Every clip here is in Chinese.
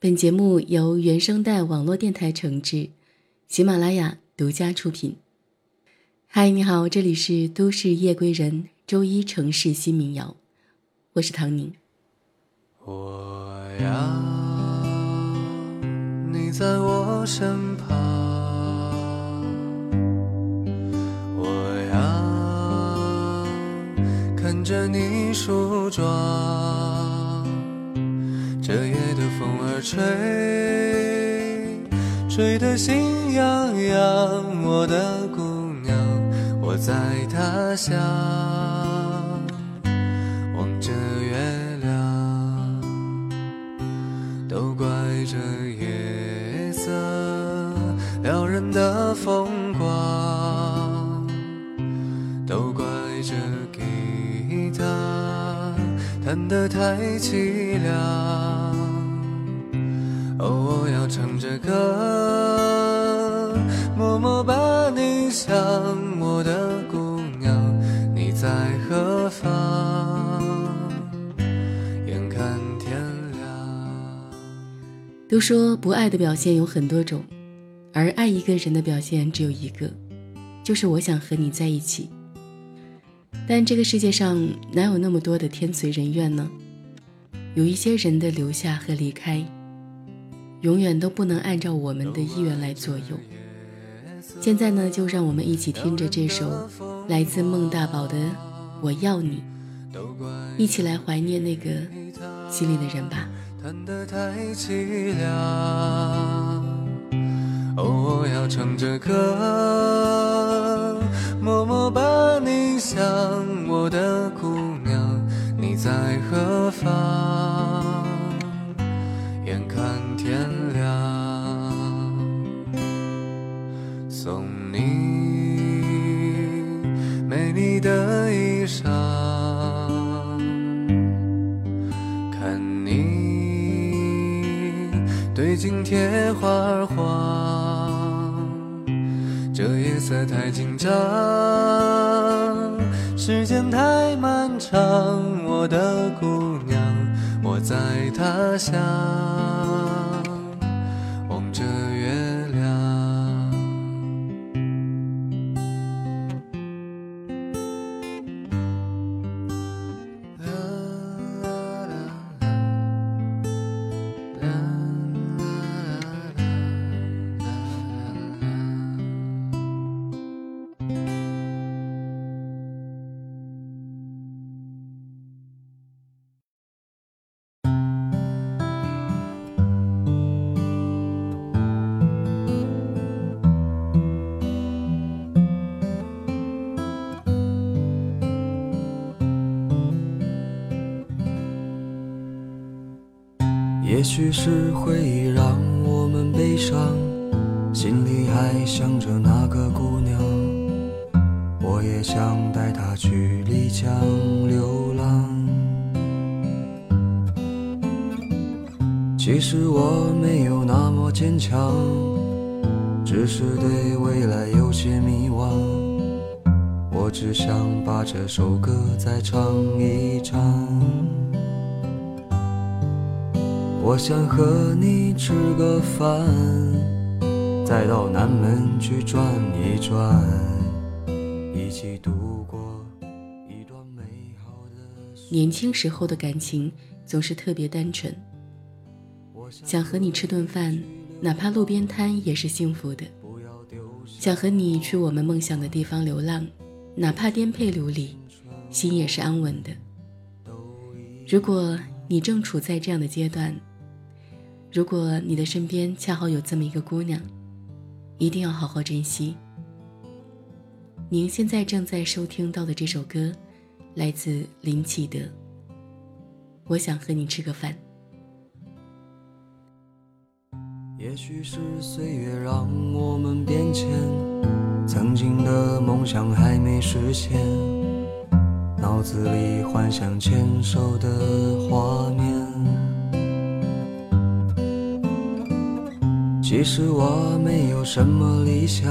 本节目由原声带网络电台承制，喜马拉雅独家出品。嗨，你好，这里是都市夜归人周一城市新民谣，我是唐宁。我要你在我身旁，我要看着你梳妆，这夜的风儿吹，吹得心痒痒。我的姑娘，我在他乡，望着月亮，都怪这夜色撩人的风光，都怪这弹得太凄凉。哦，我要唱着歌，默默把你想，我的姑娘，你在何方？眼看天亮。都说不爱的表现有很多种，而爱一个人的表现只有一个，就是我想和你在一起。但这个世界上哪有那么多的天随人愿呢？有一些人的留下和离开，永远都不能按照我们的意愿来左右。现在呢，就让我们一起听着这首来自孟大宝的《我要你》，一起来怀念那个心里的人吧。弹得太凄凉。哦，我要唱着歌，默默把你想，我的姑娘，你在何方？眼看天亮，送你美丽的衣裳。看你对镜贴花黄，这夜色太紧张，时间太漫长，我的姑娘，我在他乡，也许是回忆让我们悲伤，心里还想着那个姑娘，我也想带她去丽江流浪。其实我没有那么坚强，只是对未来有些迷惘。我只想把这首歌再唱一唱。我想和你吃个饭，再到南门去转一转，一起度过一段美好的年轻时候的感情总是特别单纯，想和你吃顿饭，哪怕路边摊也是幸福的；想和你去我们梦想的地方流浪，哪怕颠沛流离，心也是安稳的。如果你正处在这样的阶段，如果你的身边恰好有这么一个姑娘，一定要好好珍惜。您现在正在收听到的这首歌，来自林启德。我想和你吃个饭。也许是岁月让我们变迁，曾经的梦想还没实现，脑子里幻想牵手的画面。其实我没有什么理想，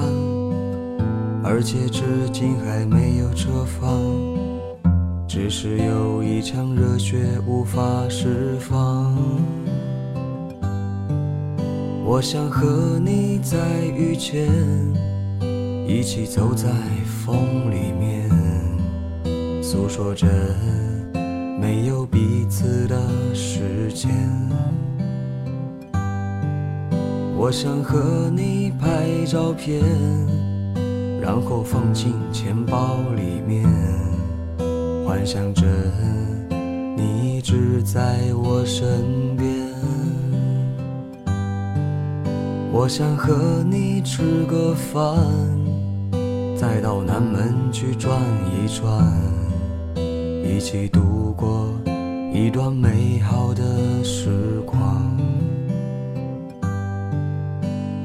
而且至今还没有车房，只是有一腔热血无法释放。我想和你再遇见，一起走在风里面，诉说着没有彼此的时间。我想和你拍照片，然后放进钱包里面，幻想着你一直在我身边。我想和你吃个饭，再到南门去转一转，一起度过一段美好的时光。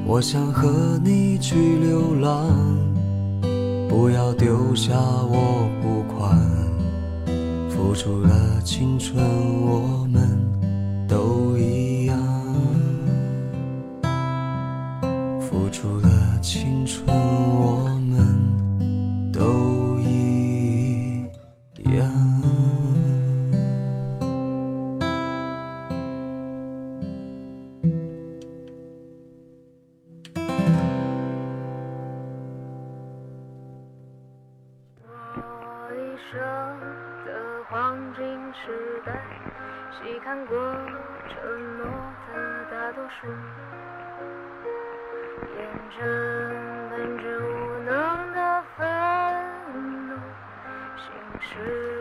我想和你去流浪，不要丢下我不管。付出了青春，我们都一样。付出了青春，我们都生的黄金时代，细看过承诺的大多数，验证本质无能的愤怒，心事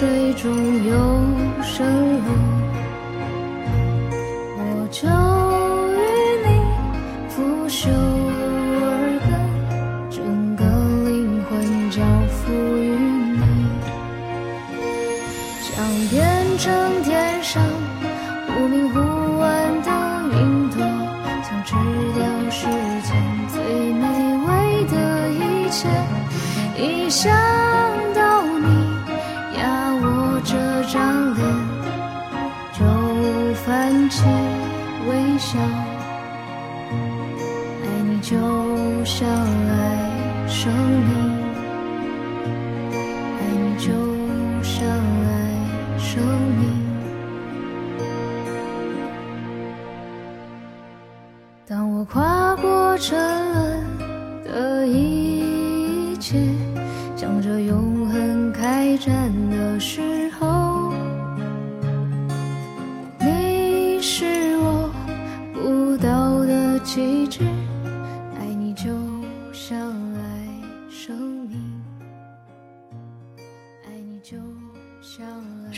水中有神龙，笑。爱你就像爱生命，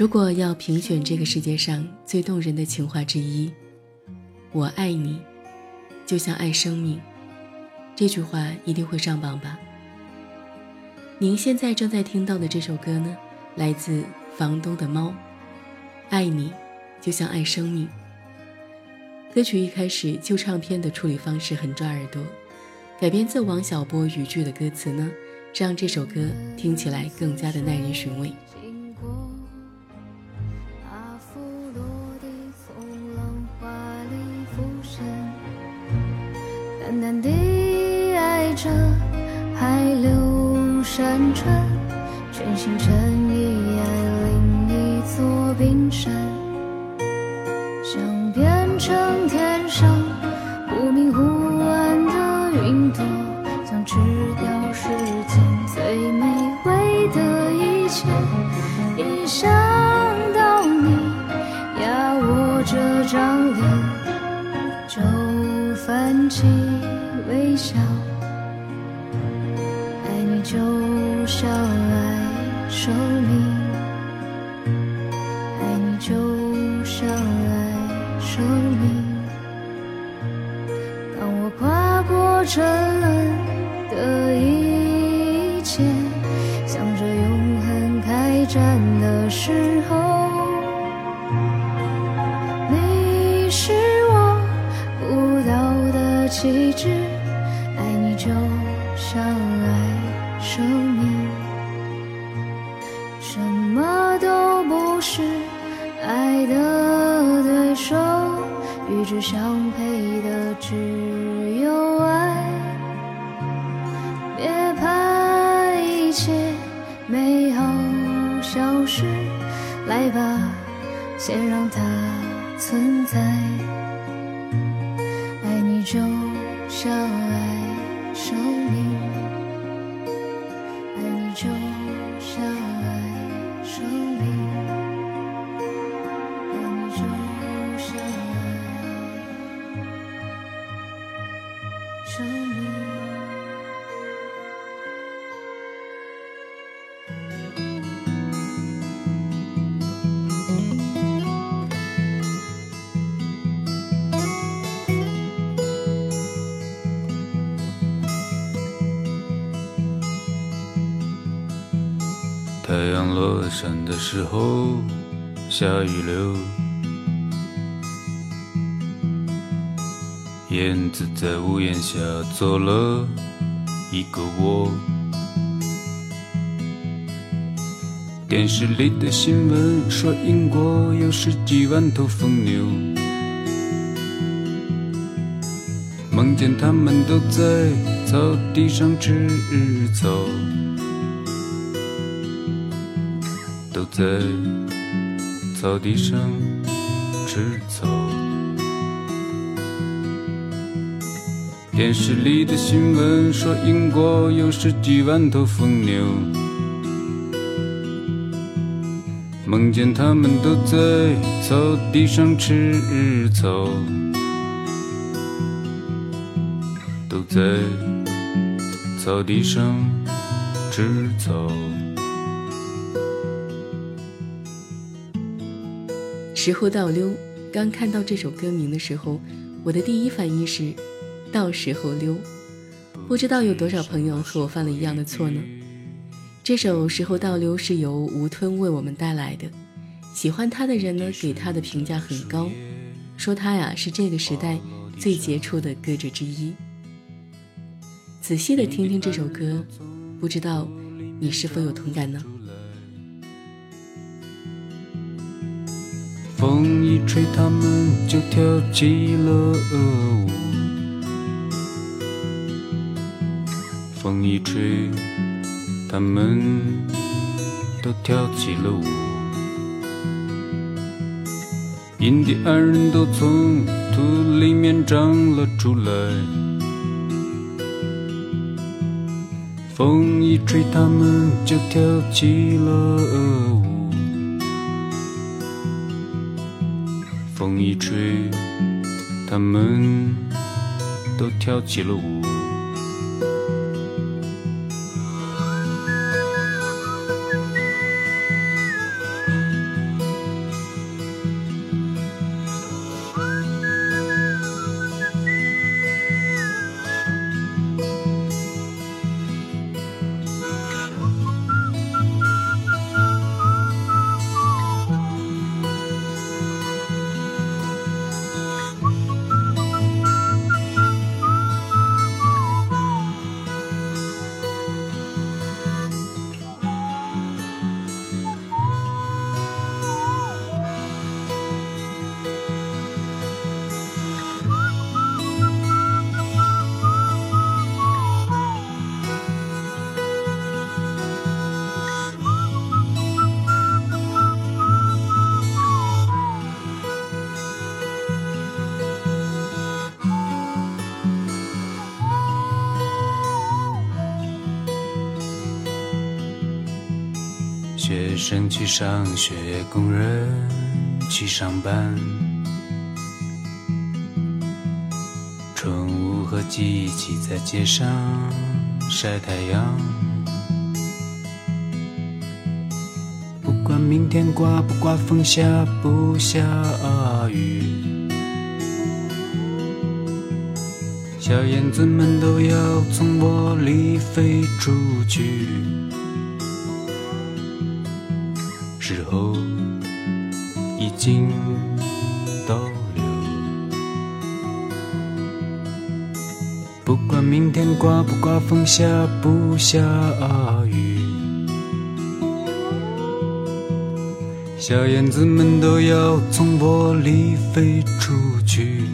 如果要评选这个世界上最动人的情话之一，“我爱你，就像爱生命”，这句话一定会上榜吧？您现在正在听到的这首歌呢，来自房东的猫，《爱你，就像爱生命》。歌曲一开始旧唱片的处理方式很抓耳朵，改编自王小波语句的歌词呢，让这首歌听起来更加的耐人寻味。山川，全心全意爱另一座冰山，想变成天上忽明忽暗的云朵，想吃掉世间最美味的一切。一想到你压我这张脸，就泛起微笑。是爱的对手，与之相配的只有爱。别怕一切美好消失，来吧，先让它太阳落山的时候，下雨流。燕子在屋檐下做了一个窝。电视里的新闻说，英国有十几万头疯牛。梦见他们都在草地上吃草。在草地上吃草。电视里的新闻说，英国有十几万头疯牛。梦见他们都在草地上吃草，都在草地上吃草。时候倒溜，刚看到这首歌名的时候，我的第一反应是“到时候溜”。不知道有多少朋友和我犯了一样的错呢？这首《时候倒溜》是由吴吞为我们带来的。喜欢他的人呢，给他的评价很高，说他呀是这个时代最杰出的歌者之一。仔细的听听这首歌，不知道你是否有同感呢？一吹，他们就跳起了舞。风一吹，他们都跳起了舞。印第安人都从土里面长了出来。风一吹，他们就跳起了舞。风一吹，他们都跳起了舞。生去上学，工人去上班。春雾和机器在街上晒太阳。不管明天刮不刮风，下不下雨。小燕子们都要从窝里飞出去，头已经倒流。不管明天刮不刮风，下不下雨，小燕子们都要从窝里飞出去。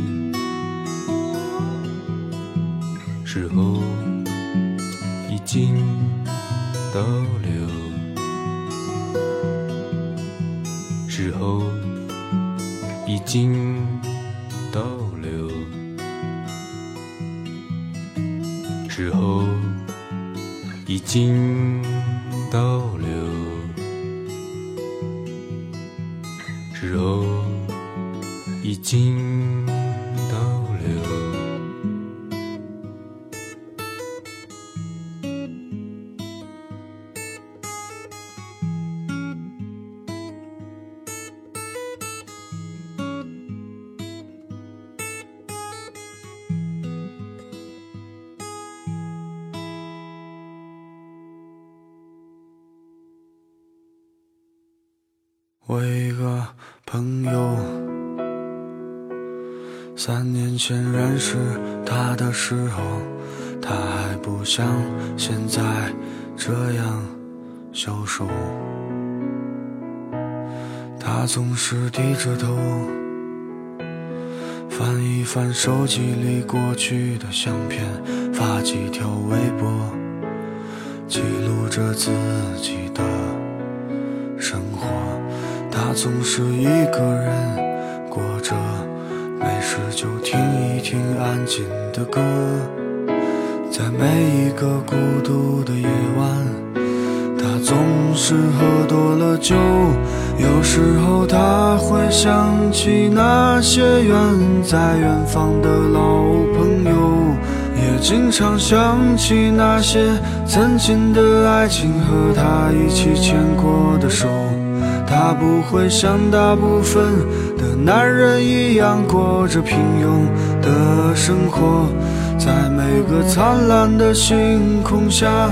已经总是低着头，翻一翻手机里过去的相片，发几条微博，记录着自己的生活。他总是一个人过着，没事就听一听安静的歌，在每一个孤独的夜晚，总是喝多了酒。有时候他会想起那些远在远方的老朋友，也经常想起那些曾经的爱情和他一起牵过的手。他不会像大部分的男人一样过着平庸的生活，在每个灿烂的星空下，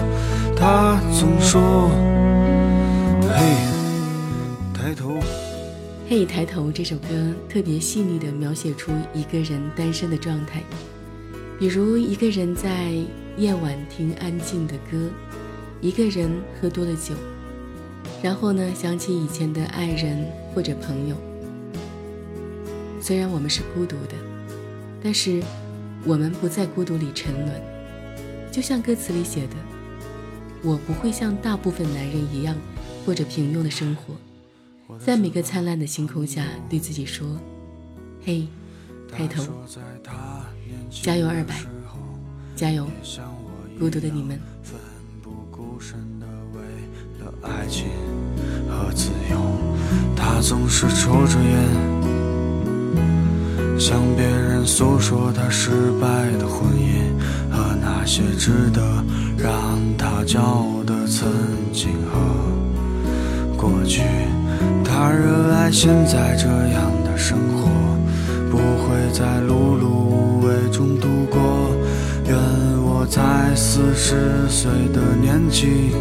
他总说：“嘿，抬头。”嘿，抬头这首歌特别细腻地描写出一个人单身的状态，比如一个人在夜晚听安静的歌，一个人喝多了酒。然后呢，想起以前的爱人或者朋友。虽然我们是孤独的，但是我们不在孤独里沉沦。就像歌词里写的：“我不会像大部分男人一样过着平庸的生活，在每个灿烂的星空下对自己说：‘嘿，抬头，加油二百，加油，孤独的你们。’”爱情和自由，他总是抽着烟，向别人诉说他失败的婚姻和那些值得让他骄傲的曾经和过去。他热爱现在这样的生活，不会在碌碌无为中度过。愿我在四十岁的年纪。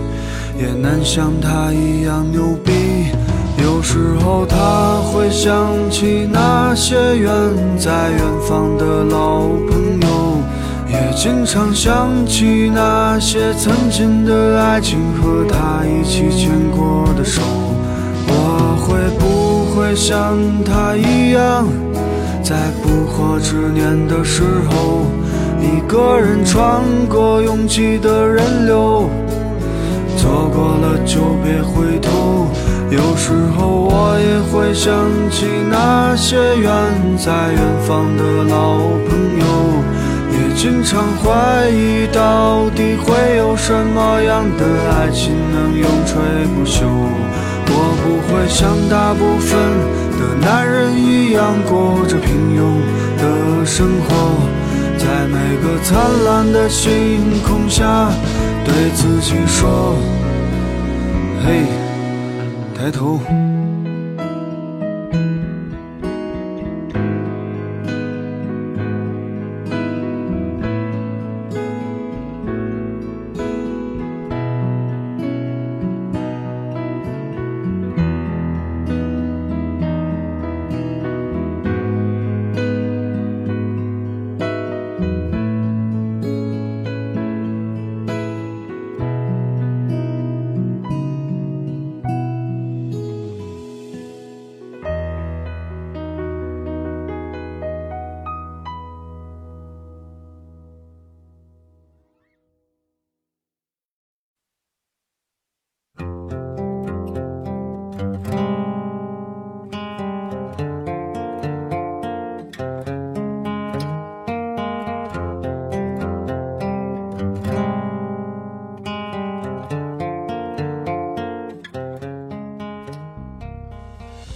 也能像他一样牛逼。时候他会想起那些远在远方的老朋友，也经常想起那些曾经的爱情和他一起牵过的手。我会不会像他一样，在不惑之年的时候，一个人穿过拥挤的人流？错过了就别回头。有时候我也会想起那些远在远方的老朋友，也经常怀疑到底会有什么样的爱情能永垂不朽。我不会像大部分的男人一样过着平庸的生活，在每个灿烂的星空下。对自己说：“嘿，抬头。”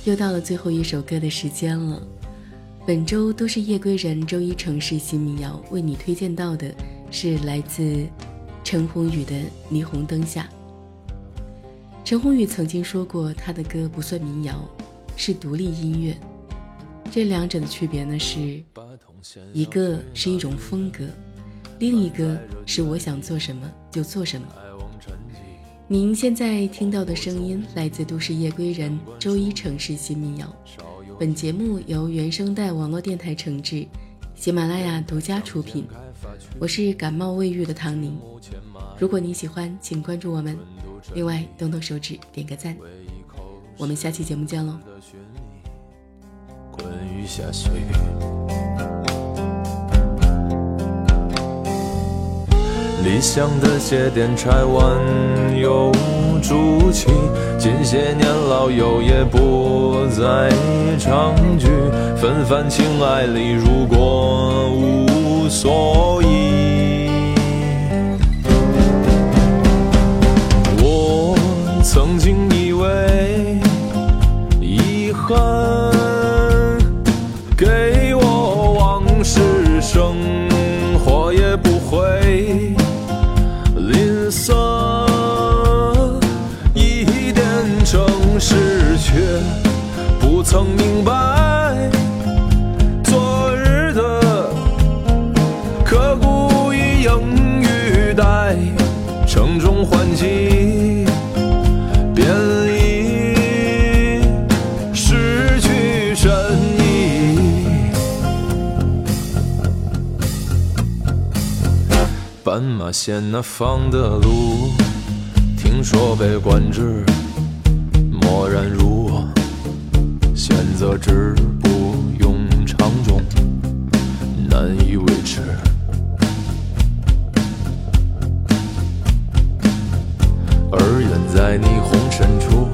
又到了最后一首歌的时间了。本周都是夜归人，周一城市新民谣为你推荐到的是来自陈鸿宇的《霓虹灯下》。陈鸿宇曾经说过，他的歌不算民谣，是独立音乐。这两者的区别呢，是一个是一种风格，另一个是我想做什么就做什么。您现在听到的声音来自都市夜归人周一城市新民谣。本节目由原声带网络电台承制，喜马拉雅独家出品。我是感冒未愈的唐宁。如果你喜欢，请关注我们。另外，动动手指点个赞。我们下期节目见喽。理想的节点拆完又筑起，近些年老友也不再常聚，纷繁情爱里如果无所依。是却不曾明白，昨日的刻骨已应予待，城中换季，便已失去神意。斑马线那方的路，听说被管制，则止步用场中，难以维持。而远在霓虹深处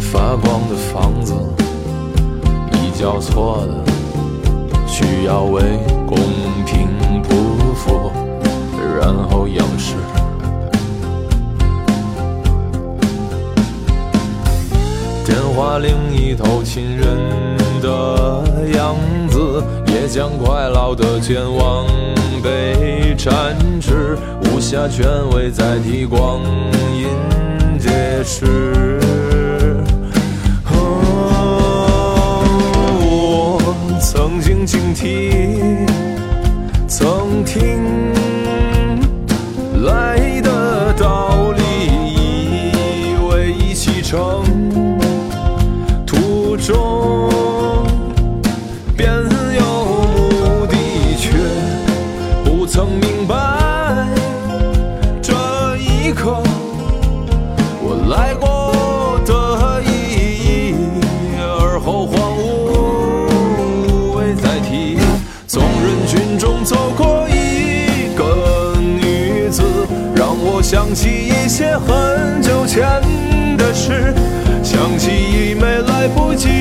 发光的房子，已交错了，需要为公平匍电话另一头，亲人的样子，也将快老的健忘被展翅，无暇权威再替光阴解释。我曾经警惕，曾听来很久前的事。想起已没来不及。